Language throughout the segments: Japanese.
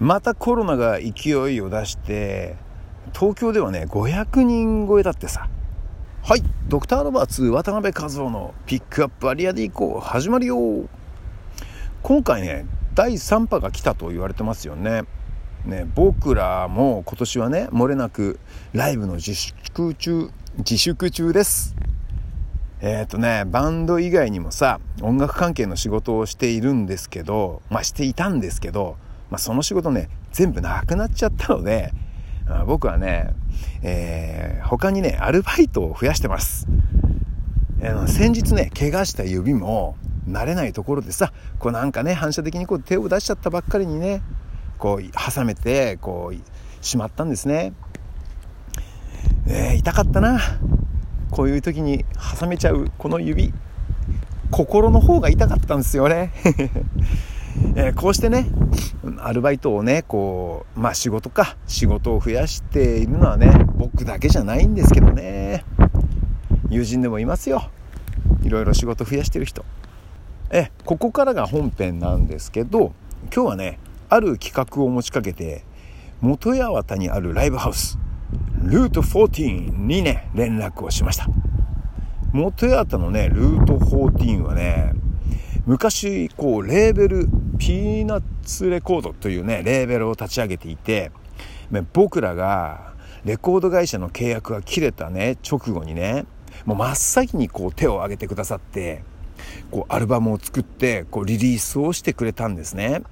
またコロナが勢いを出して東京ではね500人超えだってさ。はいドクターロバーツ渡辺和夫のピックアップアリアでいこう。始まるよ。今回ね第3波が来たと言われてますよね。ね僕らも今年はね漏れなくライブの自粛中自粛中です。えっ、ー、とねバンド以外にもさ音楽関係の仕事をしているんですけどまあしていたんですけどまあ、その仕事ね、全部なくなっちゃったので、まあ、僕はね、えー、他にね、アルバイトを増やしてます。えー、先日ね、怪我した指も、慣れないところでさ、こうなんかね、反射的にこう手を出しちゃったばっかりにね、こう、挟めて、こう、しまったんですね。えー、痛かったな。こういう時に挟めちゃうこの指。心の方が痛かったんですよね。えー、こうしてねアルバイトをねこうまあ仕事か。仕事を増やしているのはね僕だけじゃないんですけどね。友人でもいますよ。いろいろ仕事増やしてる人。えここからが本編なんですけど今日はねある企画を持ちかけて元八幡にあるライブハウスルート14にね連絡をしました。元八幡のねルート14はね昔こうレーベルピーナッツレコードというねレーベルを立ち上げていて僕らがレコード会社の契約が切れたね直後にねもう真っ先にこう手を挙げてくださってこうアルバムを作ってこうリリースをしてくれたんですね。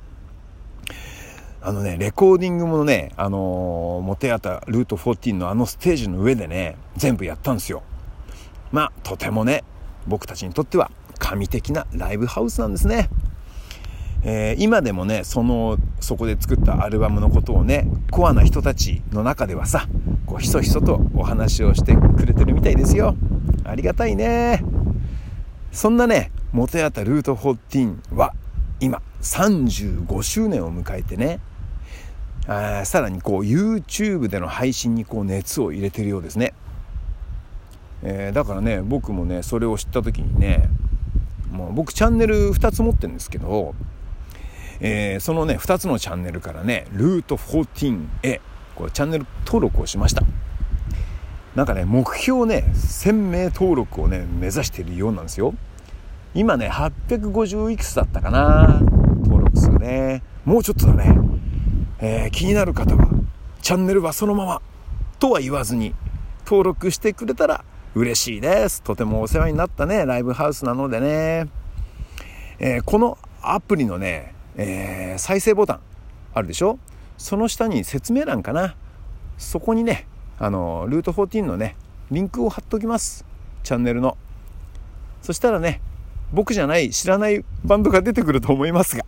あのね、レコーディングもね、あのー、モテアタルート14のあのステージの上でね、全部やったんですよ。まあ、とてもね、僕たちにとっては神的なライブハウスなんですね。えー、今でもね、その、そこで作ったアルバムのことをね、コアな人たちの中ではさ、こう、ひそひそとお話をしてくれてるみたいですよ。ありがたいね。そんなね、元やったルート14は、今、35周年を迎えてね、あさらにこう、YouTube での配信にこう、熱を入れてるようですね。えー、だからね、僕もね、それを知った時にね、もう僕チャンネル2つ持ってるんですけど、えー、そのね2つのチャンネルからねルート14へこれチャンネル登録をしましたなんかね目標ね1000名登録をね目指しているようなんですよ今ね850いくつだったかな登録数ねもうちょっとだね、えー、気になる方はチャンネルはそのままとは言わずに登録してくれたら嬉しいです。とてもお世話になったね、ライブハウスなのでね。えー、このアプリのね、えー、再生ボタンあるでしょ？その下に説明欄かな？そこにね、あの、ルート14のね、リンクを貼っておきます。チャンネルの。そしたらね、僕じゃない知らないバンドが出てくると思いますが、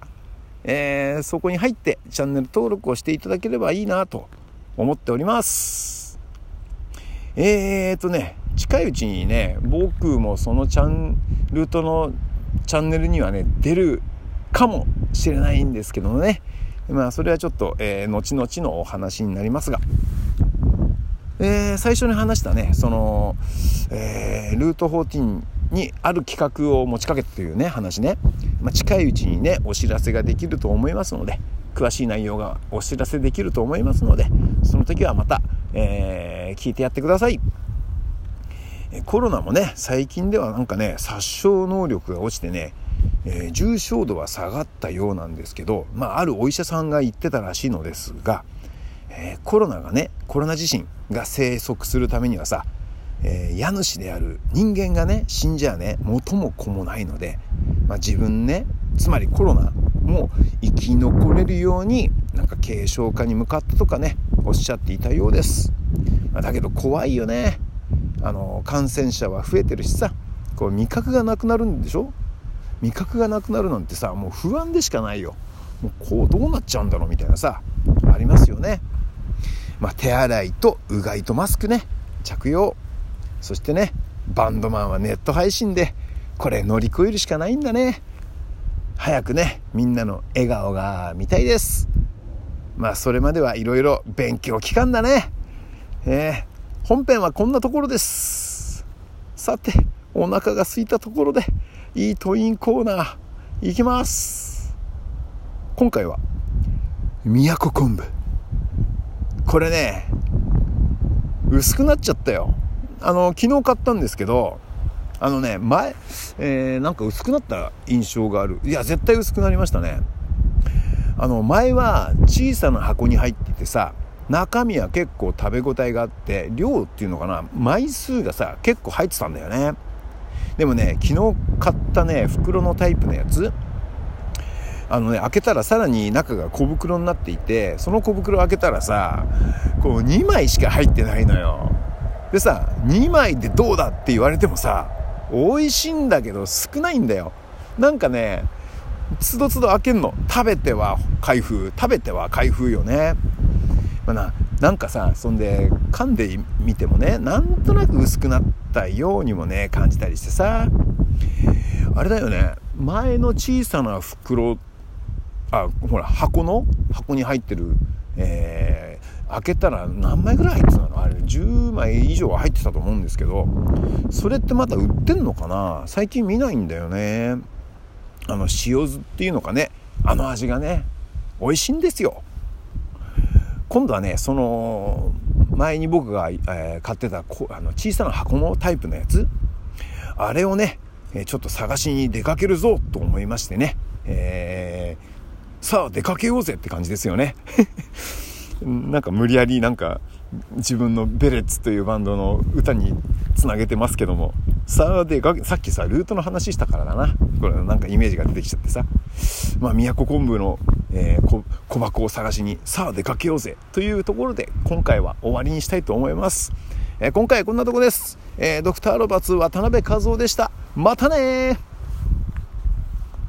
えー、そこに入ってチャンネル登録をしていただければいいなと思っております。えーとね、近いうちにね僕もそのチャンルートのチャンネルにはね出るかもしれないんですけどね。まあそれはちょっと、えー、後々のお話になりますが、えー、最初に話したねその、えー、ルート14にある企画を持ちかけてというね話ね、まあ、近いうちにねお知らせができると思いますので詳しい内容がお知らせできると思いますのでその時はまた、え、聞いてやってください。コロナもね最近ではなんかね殺傷能力が落ちてね、えー、重症度は下がったようなんですけど、まあ、あるお医者さんが言ってたらしいのですが、えー、コロナがねコロナ自身が生息するためにはさ、えー、家主である人間がね死んじゃね元も子もないので、まあ、自分ねつまりコロナも生き残れるようになんか軽症化に向かったとかねおっしゃっていたようです、まあ、だけど怖いよね。あの感染者は増えてるしさこう味覚がなくなるんでしょ？味覚がなくなるなんてさもう不安でしかないよ。もうこうどうなっちゃうんだろうみたいなさありますよね。まあ、手洗いとうがいとマスクね。着用。そしてねバンドマンはネット配信でこれ乗り越えるしかないんだね。早くねみんなの笑顔が見たいです。まあそれまではいろいろ勉強期間だね。え本編はこんなところです。さて、お腹が空いたところで、イートインコーナー、行きます。今回は、宮古昆布。これね薄くなっちゃったよ。あの昨日買ったんですけどあのね前、えー、なんか薄くなった印象がある。いや絶対薄くなりましたね。あの前は小さな箱に入っててさ中身は結構食べ応えがあって量っていうのかな枚数がさ結構入ってたんだよね。でもね昨日買ったね袋のタイプのやつ。あのね開けたらさらに中が小袋になっていてその小袋開けたらさこう2枚しか入ってないのよ。でさ2枚でどうだって言われてもさ美味しいんだけど少ないんだよ。なんかねつどつど開けんの。食べては開封。食べては開封よね。まあななんかさそんで噛んでみてもねなんとなく薄くなったようにもね感じたりしてさ。あれだよね。前の小さな袋あほら箱の箱に入ってる、えー、開けたら何枚ぐらい入ってたの？あれ10枚以上は入ってたと思うんですけど。それってまだ売ってんのかな？最近見ないんだよね。あの塩酢っていうのかね。あの味がね。美味しいんですよ。今度はねその前に僕が、えー、買ってたあの小さな箱のタイプのやつ。あれをねちょっと探しに出かけるぞと思いましてね、えーさあ出かけようぜって感じですよね。なんか無理やりなんか自分のベレッツというバンドの歌につなげてますけども。さあでさっきさルートの話したからだな。これなんかイメージが出てきちゃってさ。まあ宮古昆布の、えー、小箱を探しにさあ出かけようぜ。というところで今回は終わりにしたいと思います、えー、今回はこんなとこです、えー、ドクターロバツ渡辺和夫でした。またね